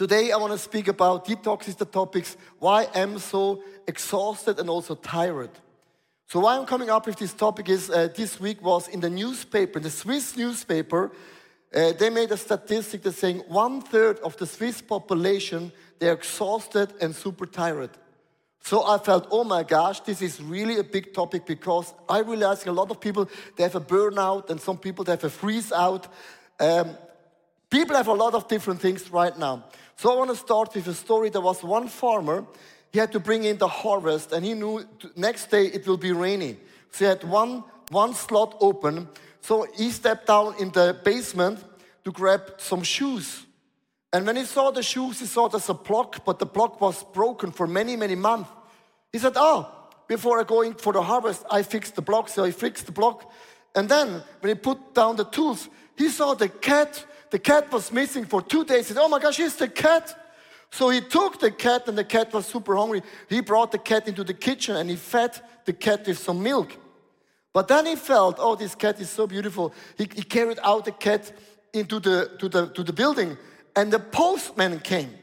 Today I want to speak about detox is the topics, why I'm so exhausted and also tired. So why I'm coming up with this topic is uh, this week was in the newspaper, the Swiss newspaper, uh, they made a statistic that's saying one third of the Swiss population, they're exhausted and super tired. So I felt, oh my gosh, this is really a big topic because I realized a lot of people, they have a burnout and some people, they have a freeze out. Um, people have a lot of different things right now. So I want to start with a story. There was one farmer, he had to bring in the harvest and he knew next day it will be rainy. So he had one, one slot open. So he stepped down in the basement to grab some shoes. And when he saw the shoes, he saw there's a block, but the block was broken for many, many months. He said, Oh, before I going for the harvest, I fixed the block. So he fixed the block. And then when he put down the tools, he saw the cat. The cat was missing for two days. He said, Oh my gosh, it's the cat. So he took the cat, and the cat was super hungry. He brought the cat into the kitchen and he fed the cat with some milk. But then he felt, oh, this cat is so beautiful. He, he carried out the cat into the, to, the, to the building and the postman came.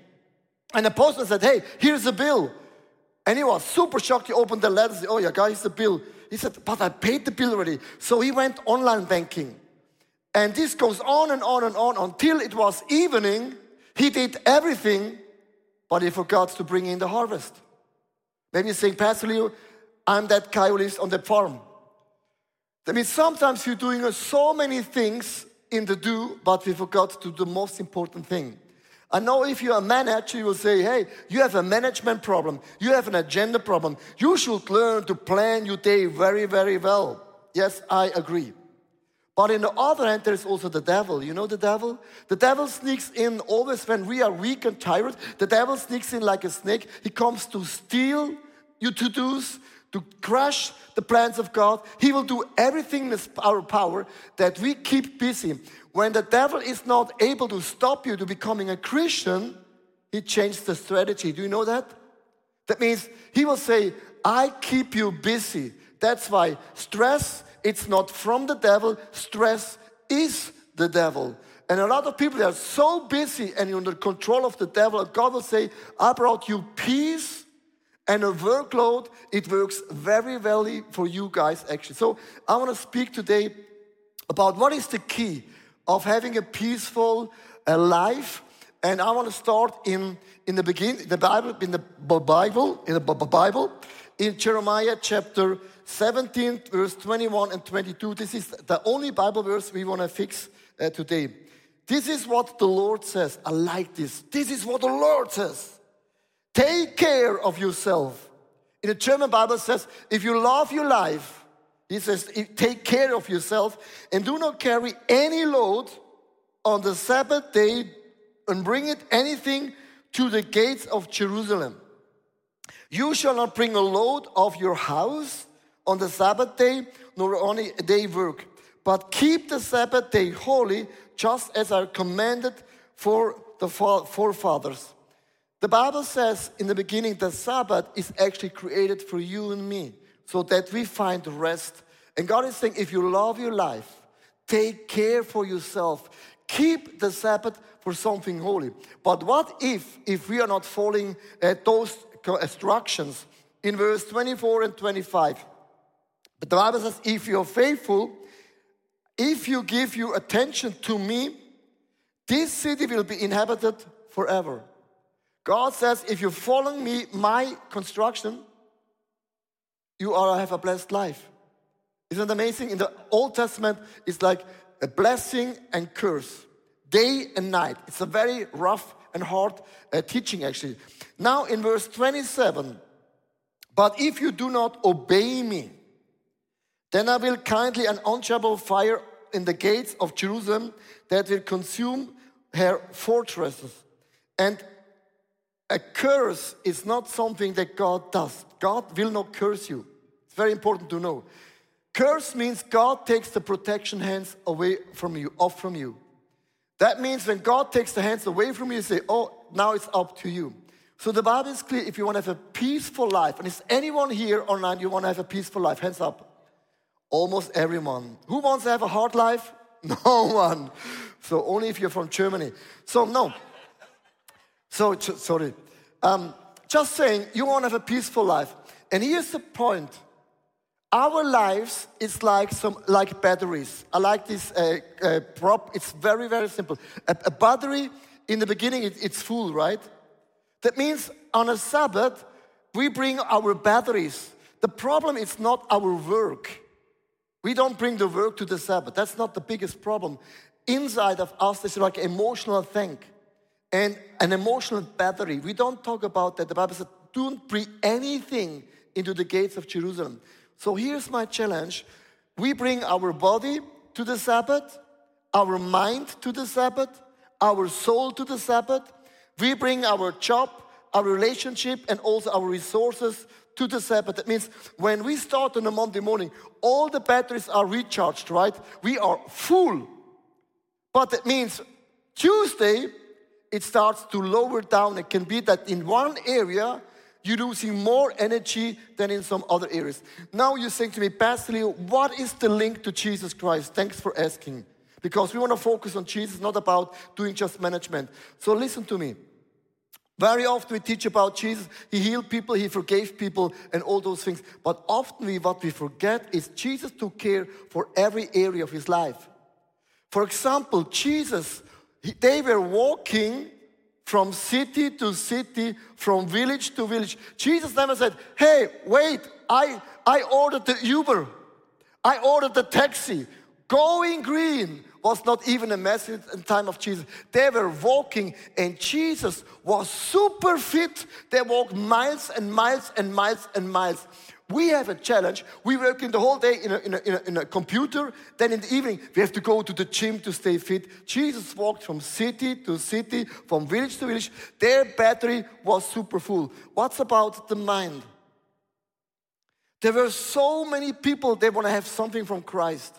And the postman said, Hey, here's a bill. And he was super shocked. He opened the letter and said, Oh, yeah, guys, the bill. He said, But I paid the bill already. So he went online banking. And this goes on and on and on until it was evening. He did everything, but he forgot to bring in the harvest. Maybe you think, Pastor Leo, I'm that guy who lives on the farm. That means sometimes you're doing so many things in the do, but we forgot to do the most important thing. I know if you're a manager, you will say, hey, you have a management problem, you have an agenda problem. You should learn to plan your day very, very well. Yes, I agree. But in the other hand, there's also the devil. You know the devil? The devil sneaks in always when we are weak and tired. The devil sneaks in like a snake. He comes to steal your to dos, to crush the plans of God. He will do everything in our power that we keep busy. When the devil is not able to stop you to becoming a Christian, he changes the strategy. Do you know that? That means he will say, I keep you busy. That's why stress, it's not from the devil, stress is the devil. And a lot of people are so busy and under control of the devil, God will say, I brought you peace and a workload, it works very well for you guys actually. So I want to speak today about what is the key of having a peaceful uh, life. And I want to start in, in the beginning, the Bible, in the Bible, in the Bible, in Jeremiah chapter 17, verse 21 and 22. This is the only Bible verse we want to fix uh, today. This is what the Lord says. I like this. This is what the Lord says. Take care of yourself. In the German Bible says, if you love your life, he says, take care of yourself and do not carry any load on the Sabbath day and bring it anything to the gates of Jerusalem. You shall not bring a load of your house on the Sabbath day, nor on a day work, but keep the Sabbath day holy, just as I commanded for the forefathers. The Bible says in the beginning that Sabbath is actually created for you and me so that we find rest. And God is saying, if you love your life, take care for yourself. Keep the Sabbath for something holy. But what if, if we are not following uh, those instructions in verse 24 and 25? But the Bible says, if you're faithful, if you give your attention to me, this city will be inhabited forever. God says, if you follow me, my construction, you are have a blessed life. Isn't it amazing? In the Old Testament, it's like a blessing and curse, day and night. It's a very rough and hard uh, teaching, actually. Now, in verse 27, but if you do not obey me, then I will kindly an unshakable fire in the gates of Jerusalem that will consume her fortresses. And a curse is not something that God does. God will not curse you. It's very important to know. Curse means God takes the protection hands away from you, off from you. That means when God takes the hands away from you, you say, Oh, now it's up to you. So the Bible is clear if you want to have a peaceful life, and is anyone here online you want to have a peaceful life? Hands up. Almost everyone. Who wants to have a hard life? No one. So only if you're from Germany. So, no. So, sorry. Um, just saying, you want to have a peaceful life. And here's the point. Our lives is like some like batteries. I like this uh, uh, prop. It's very very simple. A, a battery in the beginning it, it's full, right? That means on a Sabbath we bring our batteries. The problem is not our work. We don't bring the work to the Sabbath. That's not the biggest problem. Inside of us, there's like emotional thing and an emotional battery. We don't talk about that. The Bible says, don't bring anything into the gates of Jerusalem. So here's my challenge. We bring our body to the Sabbath, our mind to the Sabbath, our soul to the Sabbath. We bring our job, our relationship, and also our resources to the Sabbath. That means when we start on a Monday morning, all the batteries are recharged, right? We are full. But that means Tuesday, it starts to lower down. It can be that in one area, you're losing more energy than in some other areas. Now you're saying to me, Pastor Leo, what is the link to Jesus Christ? Thanks for asking. Because we want to focus on Jesus, not about doing just management. So listen to me. Very often we teach about Jesus. He healed people, he forgave people, and all those things. But often we, what we forget is Jesus took care for every area of his life. For example, Jesus, they were walking from city to city, from village to village. Jesus never said, Hey, wait, I, I ordered the Uber, I ordered the taxi. Going green was not even a message in time of Jesus. They were walking, and Jesus was super fit. They walked miles and miles and miles and miles. We have a challenge. We work in the whole day in a, in, a, in, a, in a, computer. Then in the evening, we have to go to the gym to stay fit. Jesus walked from city to city, from village to village. Their battery was super full. What's about the mind? There were so many people, they want to have something from Christ.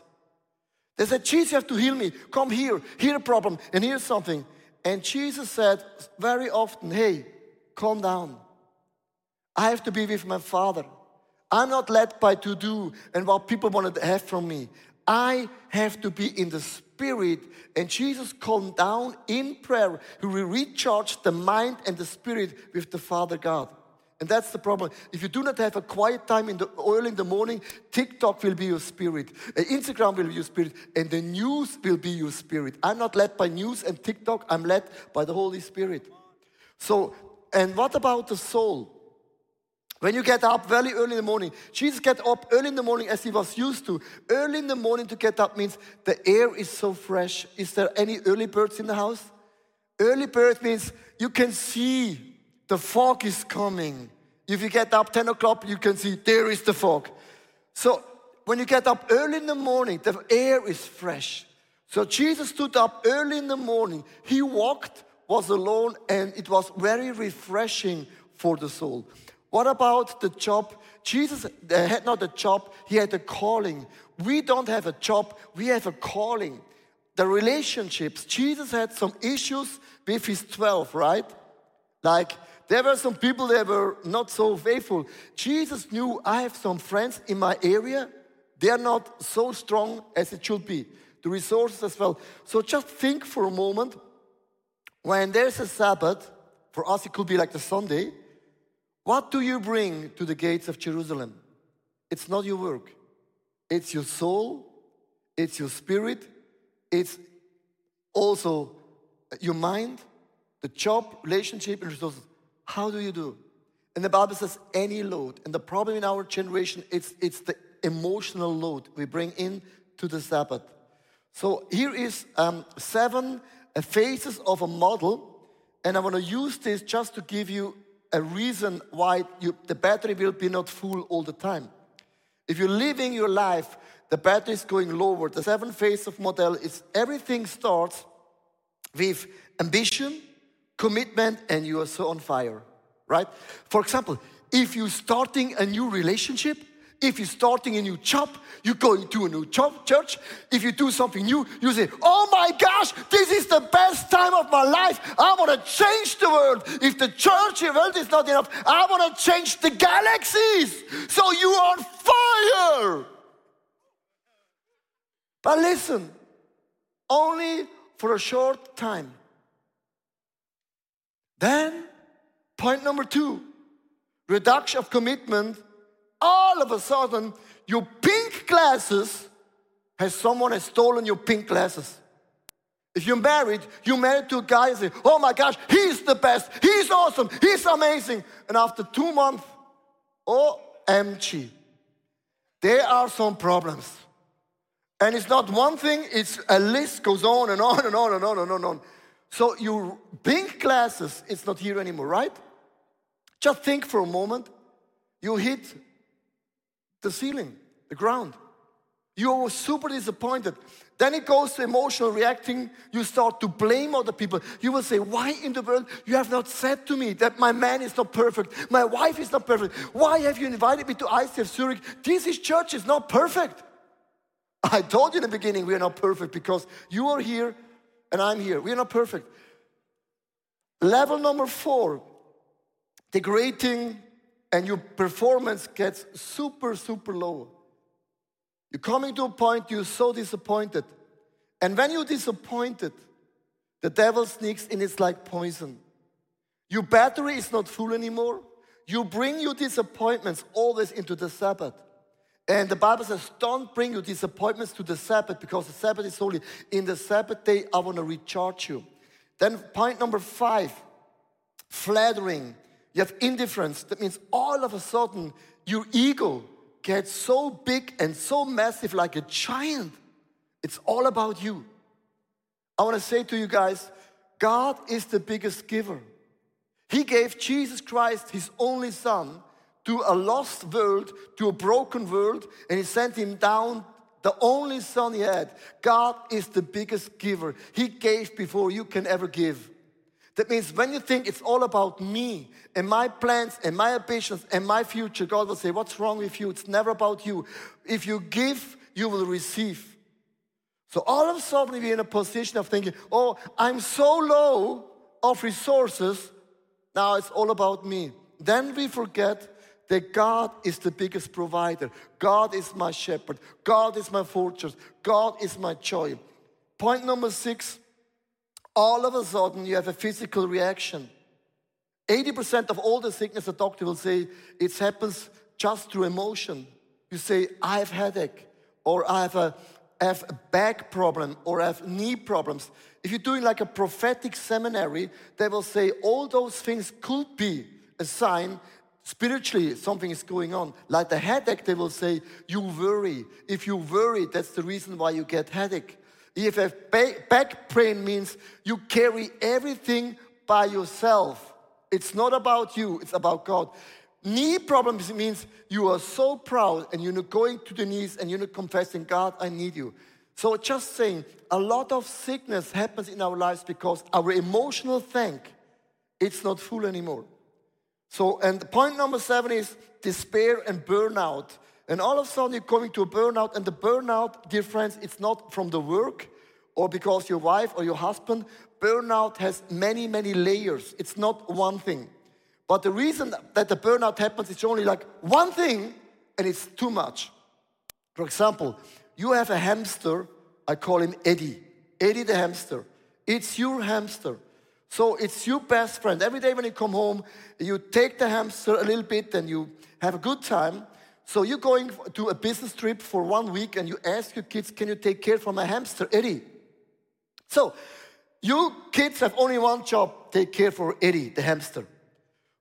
They said, Jesus, you have to heal me. Come here. Here a problem, and here's something. And Jesus said very often, Hey, calm down. I have to be with my Father. I'm not led by to do and what people want to have from me. I have to be in the spirit. And Jesus calmed down in prayer. He recharged the mind and the spirit with the Father God. And that's the problem. If you do not have a quiet time in the early in the morning, TikTok will be your spirit, uh, Instagram will be your spirit, and the news will be your spirit. I'm not led by news and TikTok, I'm led by the Holy Spirit. So, and what about the soul? When you get up very early in the morning, Jesus get up early in the morning as he was used to. Early in the morning to get up means the air is so fresh. Is there any early birds in the house? Early bird means you can see the fog is coming. If you get up 10 o'clock, you can see there is the fog. So when you get up early in the morning, the air is fresh. So Jesus stood up early in the morning. He walked, was alone, and it was very refreshing for the soul. What about the job? Jesus uh, had not a job, he had a calling. We don't have a job, we have a calling. The relationships, Jesus had some issues with his 12, right? Like, there were some people that were not so faithful. Jesus knew I have some friends in my area, they are not so strong as it should be. The resources as well. So just think for a moment when there's a Sabbath, for us it could be like the Sunday what do you bring to the gates of Jerusalem? It's not your work, it's your soul, it's your spirit, it's also your mind, the job, relationship, and resources. How do you do? And the Bible says any load. And the problem in our generation, it's, it's the emotional load we bring in to the Sabbath. So here is um, seven phases of a model, and I want to use this just to give you a reason why you, the battery will be not full all the time. If you're living your life, the battery is going lower. The seven phase of model is everything starts with ambition, commitment, and you are so on fire, right? For example, if you're starting a new relationship, if you're starting a new job, you're going to a new job, church. If you do something new, you say, Oh my gosh, this is the best time of my life. I want to change the world. If the church world is not enough, I want to change the galaxies. So you are on fire. But listen, only for a short time. Then Point number two reduction of commitment. All of a sudden, your pink glasses has someone has stolen your pink glasses. If you're married, you're married to a guy and say, Oh my gosh, he's the best, he's awesome, he's amazing. And after two months, OMG, there are some problems. And it's not one thing, it's a list goes on and on and on and on and on and on. So your pink glasses, it's not here anymore, right? Just think for a moment. You hit the ceiling, the ground. You're super disappointed. Then it goes to emotional reacting. You start to blame other people. You will say, Why in the world you have not said to me that my man is not perfect, my wife is not perfect? Why have you invited me to ICF Zurich? This is church is not perfect. I told you in the beginning we are not perfect because you are here and I'm here. We are not perfect. Level number four, degrading and your performance gets super, super low. You're coming to a point you're so disappointed. And when you're disappointed, the devil sneaks in, it's like poison. Your battery is not full anymore. You bring your disappointments always into the Sabbath. And the Bible says, don't bring your disappointments to the Sabbath because the Sabbath is holy. In the Sabbath day, I want to recharge you. Then, point number five flattering. You have indifference. That means all of a sudden, your ego gets so big and so massive like a giant. It's all about you. I want to say to you guys God is the biggest giver. He gave Jesus Christ, his only son, to a lost world, to a broken world, and he sent him down the only son he had. God is the biggest giver. He gave before you can ever give. That means when you think it's all about me and my plans and my ambitions and my future, God will say, What's wrong with you? It's never about you. If you give, you will receive. So all of a sudden, we're in a position of thinking, Oh, I'm so low of resources, now it's all about me. Then we forget that God is the biggest provider. God is my shepherd. God is my fortress. God is my joy. Point number six all of a sudden you have a physical reaction. 80% of all the sickness, the doctor will say, it happens just through emotion. You say, I have headache, or I have a, have a back problem, or I have knee problems. If you're doing like a prophetic seminary, they will say all those things could be a sign spiritually something is going on. Like the headache, they will say, you worry. If you worry, that's the reason why you get headache. If a back pain means you carry everything by yourself. It's not about you, it's about God. Knee problems means you are so proud and you're not going to the knees and you're not confessing, God, I need you. So just saying, a lot of sickness happens in our lives because our emotional tank, it's not full anymore. So, and point number seven is despair and burnout. And all of a sudden, you're coming to a burnout, and the burnout, dear friends, it's not from the work or because your wife or your husband. Burnout has many, many layers. It's not one thing. But the reason that the burnout happens is only like one thing, and it's too much. For example, you have a hamster, I call him Eddie. Eddie the hamster. It's your hamster. So it's your best friend. Every day when you come home, you take the hamster a little bit and you have a good time. So you're going to a business trip for one week and you ask your kids, can you take care for my hamster, Eddie? So you kids have only one job, take care for Eddie, the hamster.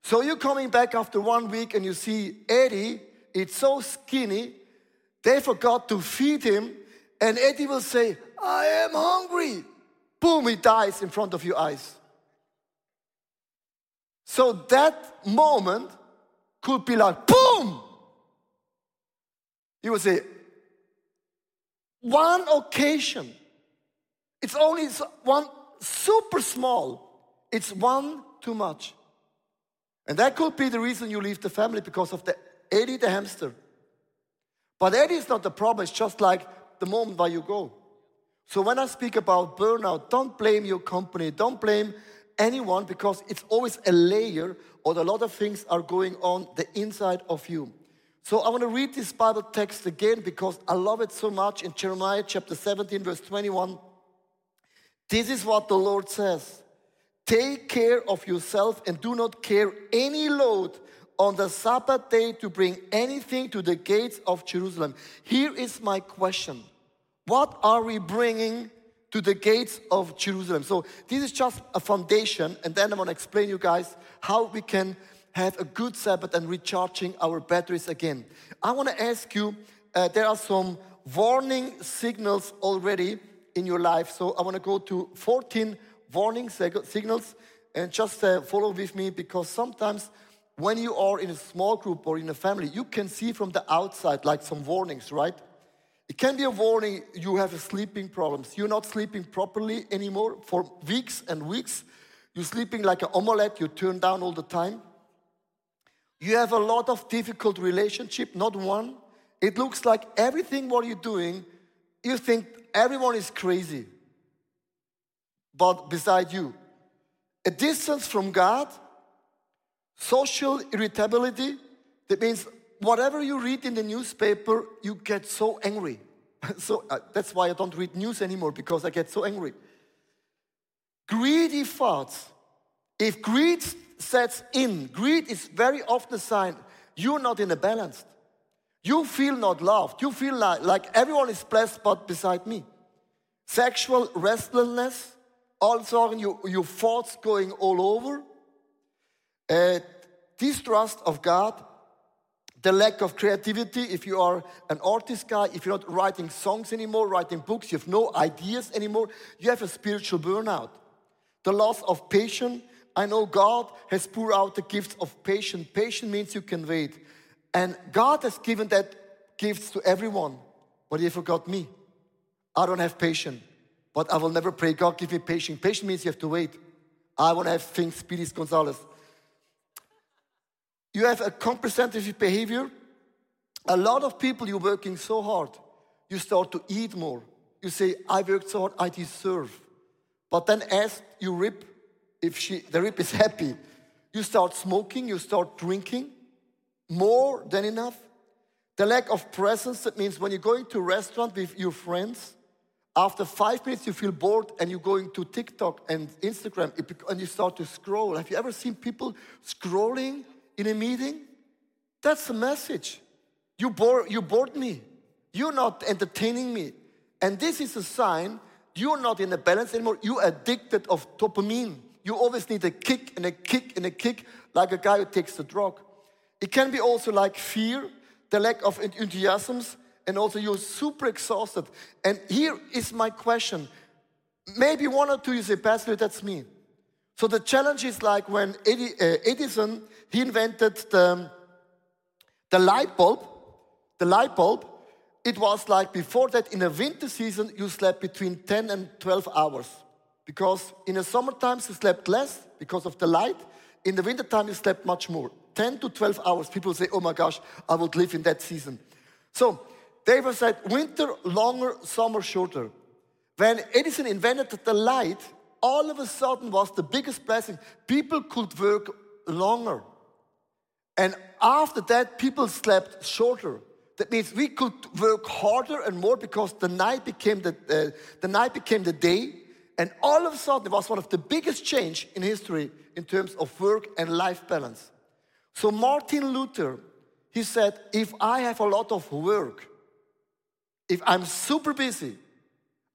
So you're coming back after one week and you see Eddie, it's so skinny, they forgot to feed him, and Eddie will say, I am hungry. Boom, he dies in front of your eyes. So that moment could be like, boom, You would say, one occasion, it's only one super small, it's one too much. And that could be the reason you leave the family because of the Eddie the hamster. But Eddie is not the problem, it's just like the moment where you go. So when I speak about burnout, don't blame your company, don't blame anyone because it's always a layer or a lot of things are going on the inside of you. So I want to read this Bible text again because I love it so much in Jeremiah chapter 17, verse 21. This is what the Lord says Take care of yourself and do not carry any load on the Sabbath day to bring anything to the gates of Jerusalem. Here is my question What are we bringing to the gates of Jerusalem? So, this is just a foundation, and then I'm gonna explain you guys how we can have a good Sabbath and recharging our batteries again. I wanna ask you uh, there are some warning signals already in your life. So, I wanna go to 14 warning signals and just uh, follow with me because sometimes when you are in a small group or in a family, you can see from the outside like some warnings, right? It can be a warning you have sleeping problems. You're not sleeping properly anymore for weeks and weeks. You're sleeping like an omelette, you turn down all the time. You have a lot of difficult relationship, not one. It looks like everything what you're doing, you think everyone is crazy. But beside you, a distance from God, Social irritability, that means whatever you read in the newspaper, you get so angry. so uh, that's why I don't read news anymore because I get so angry. Greedy thoughts. If greed sets in, greed is very often a sign you're not in a balance. You feel not loved. You feel like, like everyone is blessed but beside me. Sexual restlessness, also your, your thoughts going all over uh, distrust of God, the lack of creativity. If you are an artist guy, if you're not writing songs anymore, writing books, you have no ideas anymore, you have a spiritual burnout. The loss of patience. I know God has poured out the gifts of patience. Patience means you can wait. And God has given that gifts to everyone, but He forgot me. I don't have patience, but I will never pray, God, give me patience. Patience means you have to wait. I want to have things, Speedy Gonzalez you have a compensative behavior. A lot of people, you're working so hard, you start to eat more. You say, I worked so hard, I deserve. But then as you rip, if she, the rip is happy, you start smoking, you start drinking more than enough. The lack of presence, that means when you're going to restaurant with your friends, after five minutes you feel bored and you're going to TikTok and Instagram and you start to scroll. Have you ever seen people scrolling in a meeting? That's the message. You, bore, you bored me. You're not entertaining me. And this is a sign you're not in a balance anymore. You're addicted of dopamine. You always need a kick and a kick and a kick, like a guy who takes the drug. It can be also like fear, the lack of enthusiasms, and also you're super exhausted. And here is my question. Maybe one or two you say, Pastor, that's me. So the challenge is like when uh, Edison, he invented the, the light bulb. The light bulb, it was like before that in the winter season, you slept between 10 and 12 hours. Because in the summer summertime, you slept less because of the light. In the wintertime, you slept much more. 10 to 12 hours. People say, oh my gosh, I would live in that season. So David said, winter longer, summer shorter. When Edison invented the light, all of a sudden was the biggest blessing. People could work longer. And after that, people slept shorter. That means we could work harder and more because the night became the, uh, the night became the day. And all of a sudden, it was one of the biggest change in history in terms of work and life balance. So Martin Luther, he said, if I have a lot of work, if I'm super busy,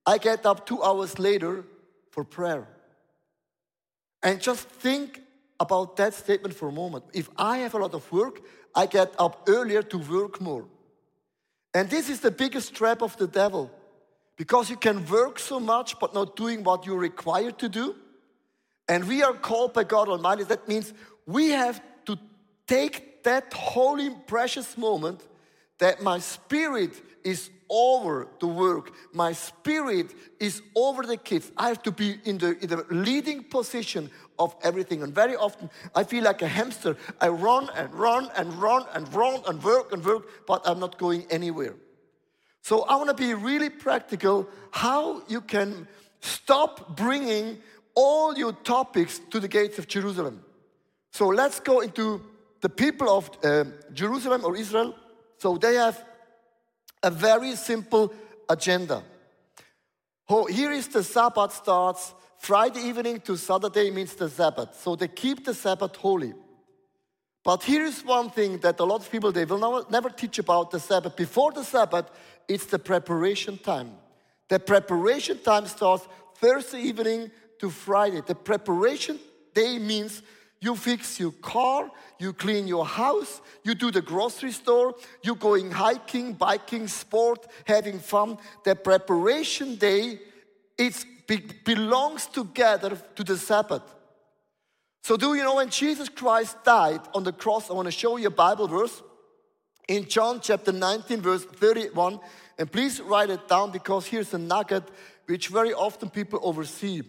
I get up two hours later for prayer. And just think about that statement for a moment. If I have a lot of work, I get up earlier to work more. And this is the biggest trap of the devil. Because you can work so much but not doing what you're required to do. And we are called by God Almighty. That means we have to take that holy, precious moment that my spirit is over the work. My spirit is over the kids. I have to be in the, in the leading position of everything. And very often I feel like a hamster. I run and run and run and run and work and work, but I'm not going anywhere. So I want to be really practical how you can stop bringing all your topics to the gates of Jerusalem. So let's go into the people of uh, Jerusalem or Israel. So they have a very simple agenda. Oh, here is the Sabbath starts Friday evening to Saturday means the Sabbath. So they keep the Sabbath holy. But here is one thing that a lot of people they will never teach about the Sabbath. Before the Sabbath, it's the preparation time. The preparation time starts Thursday evening to Friday. The preparation day means you fix your car, you clean your house, you do the grocery store, you going hiking, biking, sport, having fun. The preparation day it belongs together to the Sabbath. So, do you know when Jesus Christ died on the cross? I want to show you a Bible verse in John chapter 19, verse 31. And please write it down because here's a nugget which very often people oversee.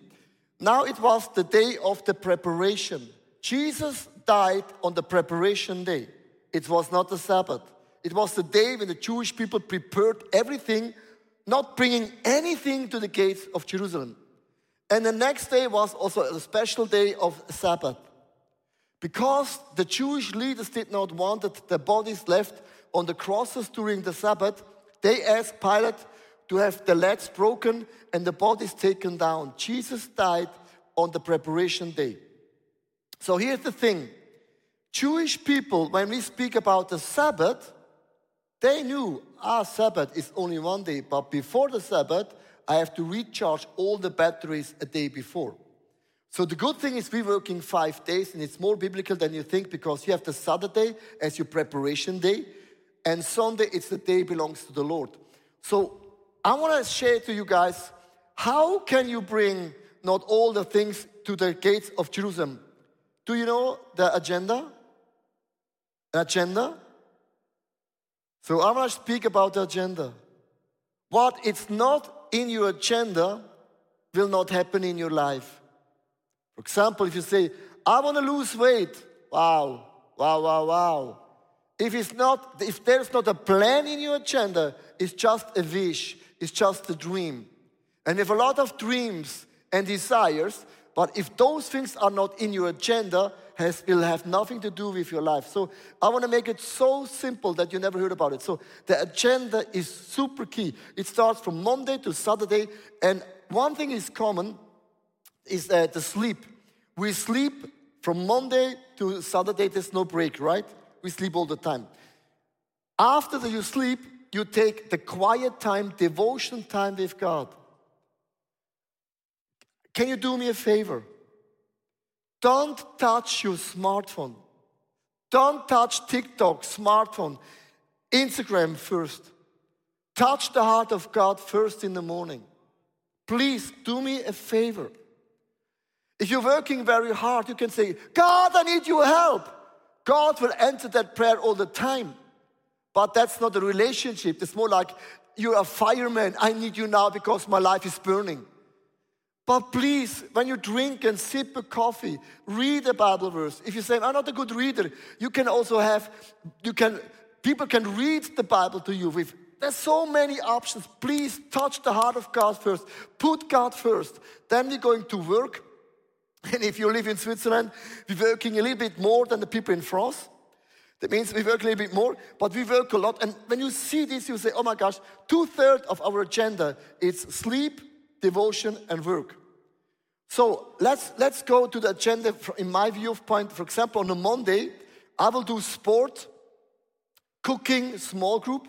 Now it was the day of the preparation. Jesus died on the preparation day. It was not the Sabbath. It was the day when the Jewish people prepared everything, not bringing anything to the gates of Jerusalem. And the next day was also a special day of Sabbath. Because the Jewish leaders did not want that the bodies left on the crosses during the Sabbath, they asked Pilate to have the legs broken and the bodies taken down. Jesus died on the preparation day. So here's the thing Jewish people, when we speak about the Sabbath, they knew our Sabbath is only one day, but before the Sabbath, I have to recharge all the batteries a day before. So the good thing is we're working five days and it's more biblical than you think because you have the Saturday as your preparation day and Sunday it's the day belongs to the Lord. So I want to share to you guys how can you bring not all the things to the gates of Jerusalem? Do you know the agenda? Agenda? So I want to speak about the agenda. What it's not in your agenda will not happen in your life. For example, if you say, I want to lose weight, wow, wow, wow, wow. If it's not, if there's not a plan in your agenda, it's just a wish, it's just a dream. And if a lot of dreams and desires, but if those things are not in your agenda, has, will have nothing to do with your life. So I want to make it so simple that you never heard about it. So the agenda is super key. It starts from Monday to Saturday, and one thing is common is uh, the sleep. We sleep from Monday to Saturday. There's no break, right? We sleep all the time. After you sleep, you take the quiet time, devotion time with God. Can you do me a favor? Don't touch your smartphone. Don't touch TikTok, smartphone, Instagram first. Touch the heart of God first in the morning. Please do me a favor. If you're working very hard, you can say, God, I need your help. God will answer that prayer all the time. But that's not a relationship. It's more like you're a fireman. I need you now because my life is burning. But please, when you drink and sip a coffee, read a Bible verse. If you say, I'm not a good reader, you can also have, you can, people can read the Bible to you with, there's so many options. Please touch the heart of God first. Put God first. Then we're going to work. And if you live in Switzerland, we're working a little bit more than the people in France. That means we work a little bit more, but we work a lot. And when you see this, you say, oh my gosh, two thirds of our agenda is sleep, devotion, and work. So let's, let's go to the agenda in my viewpoint. For example, on a Monday, I will do sport, cooking, small group.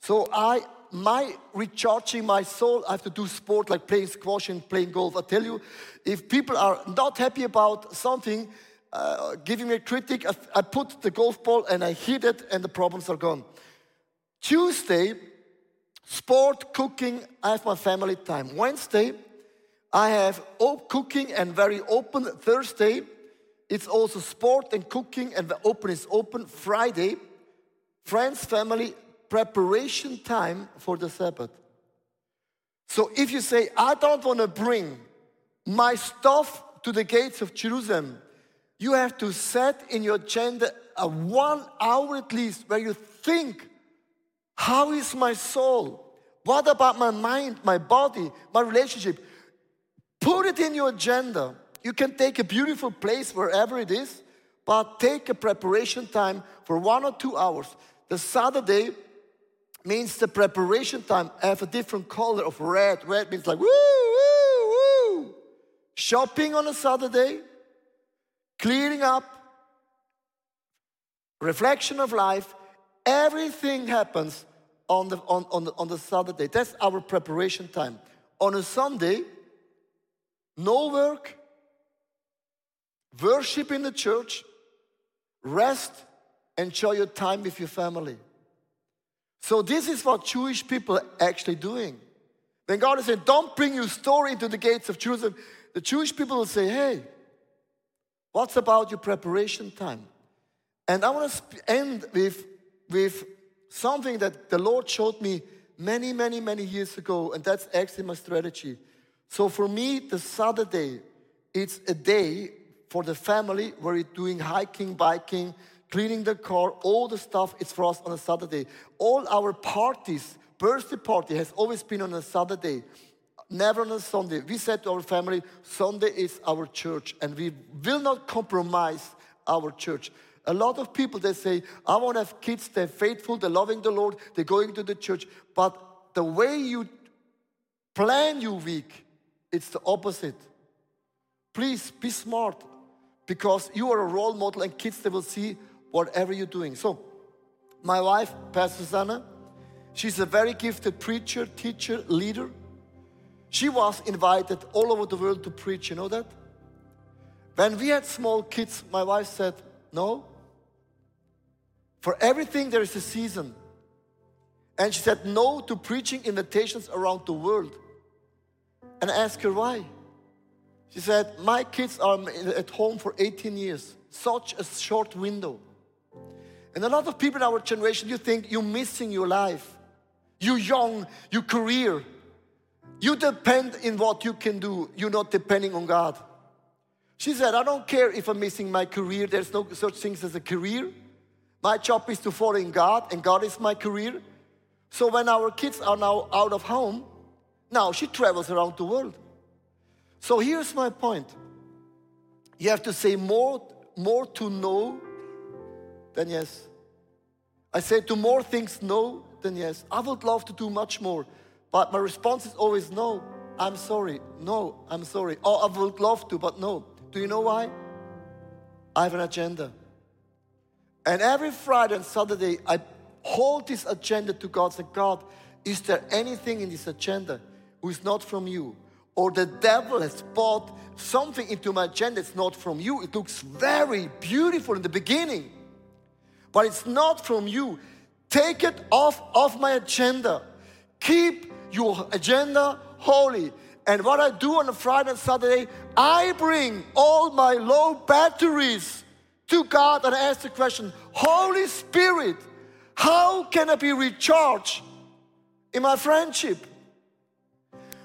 So I, my recharging my soul, I have to do sport like playing squash and playing golf. I tell you, if people are not happy about something, uh, giving me a critic, I, I put the golf ball and I hit it and the problems are gone. Tuesday, sport, cooking, I have my family time. Wednesday, I have cooking and very open Thursday. It's also sport and cooking and the open is open Friday. Friends, family, preparation time for the Sabbath. So if you say, I don't want to bring my stuff to the gates of Jerusalem, you have to set in your agenda a one hour at least where you think, how is my soul? What about my mind, my body, my relationship? Put it in your agenda. You can take a beautiful place wherever it is, but take a preparation time for one or two hours. The Saturday means the preparation time. I have a different color of red. Red means like woo, woo, woo. shopping on a Saturday, cleaning up, reflection of life, everything happens on the, on, on, the, on the Saturday. That's our preparation time. On a Sunday, no work, worship in the church, rest, enjoy your time with your family. So, this is what Jewish people are actually doing. Then God is saying, Don't bring your story into the gates of Jerusalem, the Jewish people will say, Hey, what's about your preparation time? And I want to end with, with something that the Lord showed me many, many, many years ago, and that's actually my strategy. So for me, the Saturday, it's a day for the family where we're doing hiking, biking, cleaning the car, all the stuff it's for us on a Saturday. All our parties, birthday party has always been on a Saturday, never on a Sunday. We said to our family, Sunday is our church, and we will not compromise our church. A lot of people they say, I want to have kids, they're faithful, they're loving the Lord, they're going to the church. But the way you plan your week, it's the opposite. Please be smart because you are a role model and kids they will see whatever you're doing. So, my wife, Pastor Susanna, she's a very gifted preacher, teacher, leader. She was invited all over the world to preach, you know that? When we had small kids, my wife said, No, for everything, there is a season. And she said no to preaching invitations around the world. And I asked her why. She said, My kids are at home for 18 years, such a short window. And a lot of people in our generation, you think you're missing your life. You're young, your career. You depend in what you can do. You're not depending on God. She said, I don't care if I'm missing my career. There's no such things as a career. My job is to follow in God, and God is my career. So when our kids are now out of home, now she travels around the world. So here's my point. You have to say more, more to no than yes. I say to more things no than yes. I would love to do much more, but my response is always no. I'm sorry. No, I'm sorry. Oh, I would love to, but no. Do you know why? I have an agenda. And every Friday and Saturday, I hold this agenda to God. Say, God, is there anything in this agenda who is not from you? Or the devil has brought something into my agenda that's not from you. It looks very beautiful in the beginning, but it's not from you. Take it off of my agenda. Keep your agenda holy. And what I do on a Friday and Saturday, I bring all my low batteries to God and ask the question Holy Spirit, how can I be recharged in my friendship?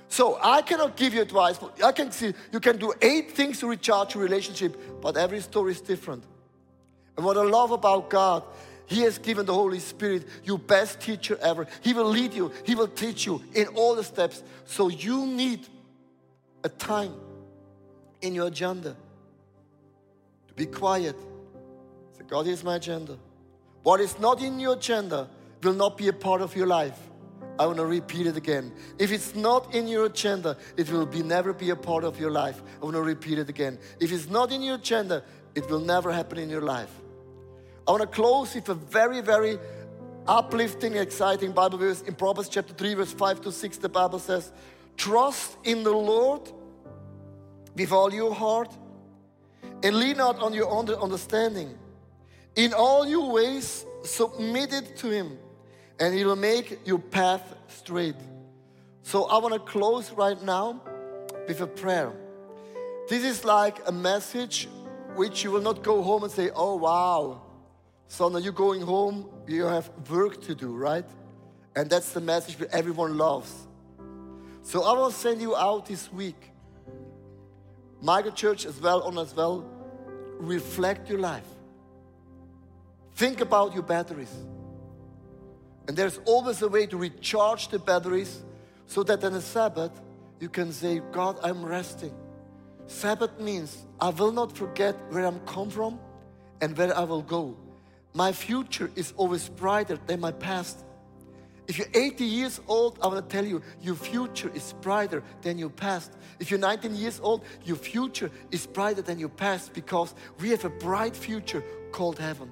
So I cannot give you advice. I can see you can do eight things to recharge your relationship, but every story is different. And what I love about God, He has given the Holy Spirit, your best teacher ever. He will lead you, He will teach you in all the steps. So you need a time in your agenda to be quiet God is my agenda. What is not in your agenda will not be a part of your life. I want to repeat it again. If it's not in your agenda, it will be never be a part of your life. I want to repeat it again. If it's not in your agenda, it will never happen in your life. I want to close with a very, very uplifting, exciting Bible verse in Proverbs chapter 3, verse 5 to 6. The Bible says, Trust in the Lord with all your heart and lean not on your own understanding. In all your ways, submit it to Him, and He will make your path straight. So I want to close right now with a prayer. This is like a message which you will not go home and say, Oh, wow. So now you're going home, you have work to do, right? And that's the message that everyone loves. So I will send you out this week. Michael Church as well on as well. Reflect your life. Think about your batteries. And there's always a way to recharge the batteries so that on a Sabbath you can say, God, I'm resting. Sabbath means I will not forget where I'm come from and where I will go. My future is always brighter than my past. If you're 80 years old, I want to tell you, your future is brighter than your past. If you're 19 years old, your future is brighter than your past because we have a bright future called heaven.